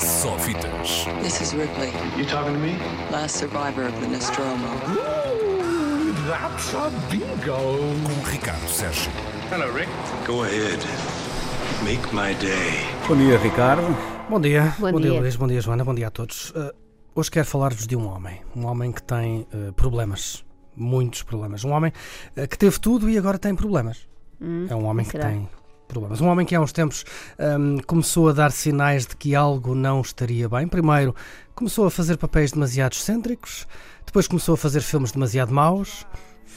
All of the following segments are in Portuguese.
Só fitas. This is Ripley, You talking to me? last survivor of the Nostromo. That's a bingo. Com Ricardo Sérgio. Hello, Rick. Go ahead. Make my day. Bom dia, Ricardo. Bom dia, Bom dia dia. Luís, bom dia Joana, bom dia a todos. Uh, hoje quero falar-vos de um homem, um homem que tem uh, problemas, muitos problemas. Um homem uh, que teve tudo e agora tem problemas. é um homem que será? tem problemas. Um homem que há uns tempos um, começou a dar sinais de que algo não estaria bem. Primeiro, começou a fazer papéis demasiado excêntricos, depois começou a fazer filmes demasiado maus.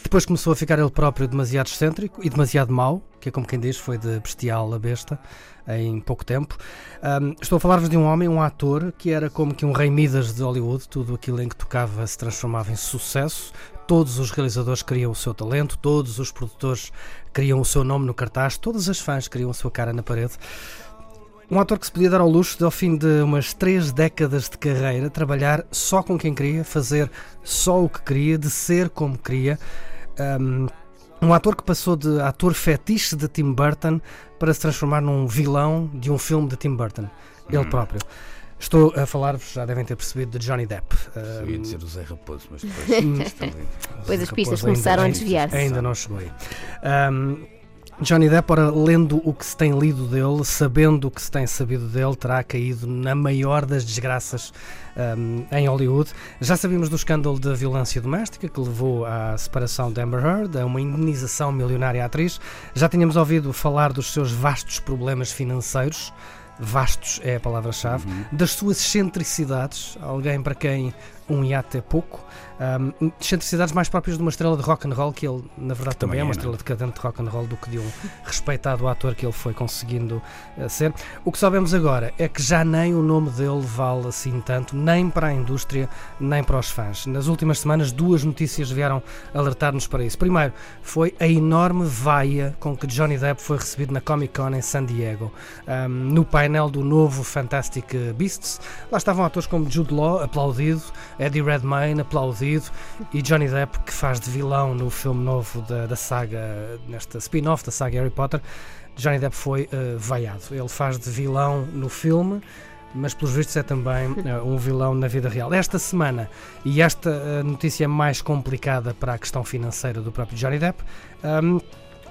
Depois começou a ficar ele próprio demasiado excêntrico e demasiado mau, que é como quem diz, foi de bestial a besta em pouco tempo. Um, estou a falar-vos de um homem, um ator, que era como que um rei Midas de Hollywood, tudo aquilo em que tocava se transformava em sucesso. Todos os realizadores queriam o seu talento, todos os produtores queriam o seu nome no cartaz, todas as fãs queriam a sua cara na parede. Um ator que se podia dar ao luxo de, ao fim de umas três décadas de carreira, trabalhar só com quem queria, fazer só o que queria, de ser como queria. Um, um ator que passou de ator fetiche de Tim Burton para se transformar num vilão de um filme de Tim Burton, ele próprio. Estou a falar-vos, já devem ter percebido, de Johnny Depp. Eu ia dizer o Zé Raposo, mas depois. Depois as pistas ainda- começaram a ainda- desviar-se. Ainda não chegou aí. Um, Johnny Depp, ora, lendo o que se tem lido dele, sabendo o que se tem sabido dele, terá caído na maior das desgraças um, em Hollywood. Já sabíamos do escândalo da violência doméstica que levou à separação de Amber Heard, a uma indenização milionária à atriz. Já tínhamos ouvido falar dos seus vastos problemas financeiros. Vastos é a palavra-chave. Das suas excentricidades, alguém para quem um iate é pouco. Um, excentricidades mais próprias de uma estrela de rock and roll, que ele, na verdade, também, Também é uma é, estrela decadente de rock and roll do que de um respeitado ator que ele foi conseguindo eh, ser. O que sabemos agora é que já nem o nome dele vale assim tanto, nem para a indústria, nem para os fãs. Nas últimas semanas, duas notícias vieram alertar-nos para isso. Primeiro, foi a enorme vaia com que Johnny Depp foi recebido na Comic Con em San Diego, um, no painel do novo Fantastic Beasts. Lá estavam atores como Jude Law, aplaudido, Eddie Redmayne, aplaudido, e Johnny Depp, que faz de vilão no filme novo da, da saga, nesta spin-off da saga Harry Potter. Johnny Depp foi eh, vaiado. Ele faz de vilão no filme, mas pelos vistos é também eh, um vilão na vida real. Esta semana, e esta eh, notícia mais complicada para a questão financeira do próprio Johnny Depp, ahm,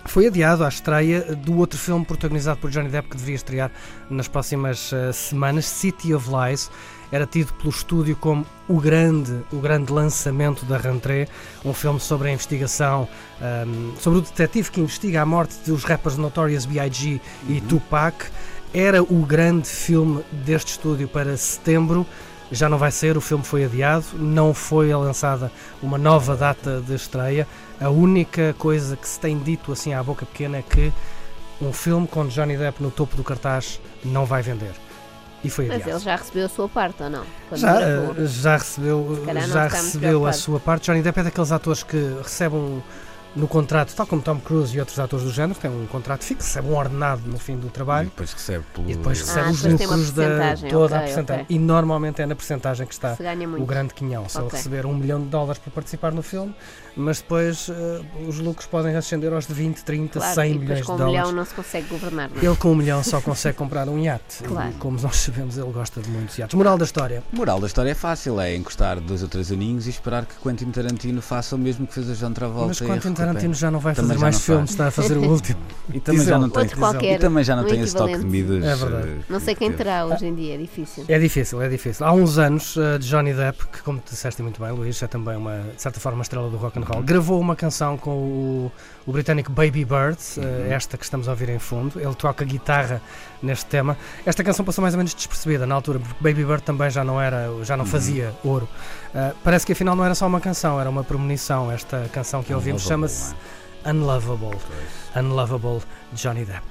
foi adiado à estreia do outro filme protagonizado por Johnny Depp que deveria estrear nas próximas eh, semanas, City of Lies. Era tido pelo estúdio como o grande, o grande lançamento da rentrée, um filme sobre a investigação, ahm, sobre o detetive que investiga a morte dos rappers Notorious B.I.G. e Tupac. Era o grande filme deste estúdio para setembro. Já não vai ser, o filme foi adiado, não foi lançada uma nova data de estreia. A única coisa que se tem dito assim à boca pequena é que um filme com Johnny Depp no topo do cartaz não vai vender. E foi Mas adiado. ele já recebeu a sua parte, ou não? Quando Já, eh, já recebeu, não já recebeu a sua parte. Johnny Depp é daqueles atores que recebem um- no contrato, tal como Tom Cruise e outros atores do género, tem um contrato fixo, recebe um ordenado no fim do E trabalho depois recebe pelo. e depois recebe Ah, os lucros da toda a ok, percentagem. ok. E normalmente é na percentagem que está o grande quinhão. Se ele Ok. receber um milhão de dólares para participar no filme, mas depois eh, os lucros podem ascender aos de 20, 30, Claro, 100 e depois milhões com de um milhão dólares. não se consegue governar, não é? Ele com um milhão só consegue comprar um iate. Claro. E como nós sabemos, ele gosta de muitos iates. Moral da história. Moral da história é fácil, é encostar dois ou três aninhos e esperar que Quentin Tarantino faça o mesmo que fez a John Travolta. Mas Tarantino já não vai fazer mais filmes, está a fazer o último. E também já não tem. E também já não tem esse toque de medidas. É verdade. eh, Não sei quem que- terá hoje em dia, é difícil. É difícil, é difícil. Há uns anos, uh, Johnny Depp, que como tu disseste muito bem, Luís, é também uma, de certa forma, uma estrela do rock and roll, gravou uma canção com o, o britânico Baby Bird, uh, esta que estamos a ouvir em fundo. Ele toca guitarra neste tema. Esta canção passou mais ou menos despercebida na altura, porque Baby Bird também já não era, já não fazia ouro. Uh, parece que afinal não era só uma canção, era uma premonição. Esta canção que ouvimos Unlovable, chama-se não Unlovable. Unlovable Johnny Depp.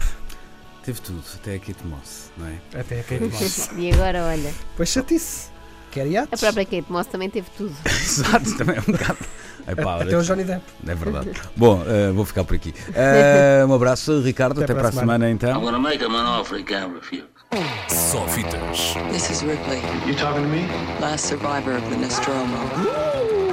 Teve tudo, até a Kate Moss, não é? Até a Kate Moss. E agora, olha, Pois chatice. Quer iates? a própria Kate Moss também teve tudo. Exato, também é um bocado. Epá, Até o Johnny Depp. É verdade. Bom, eh, vou ficar por aqui. Eh, um abraço, Ricardo. Até Até, para a a semana, então. I'm gonna make him an offer he can't refuse. Só fitas. This is Ripley, You talking to me? last survivor of the Nostromo.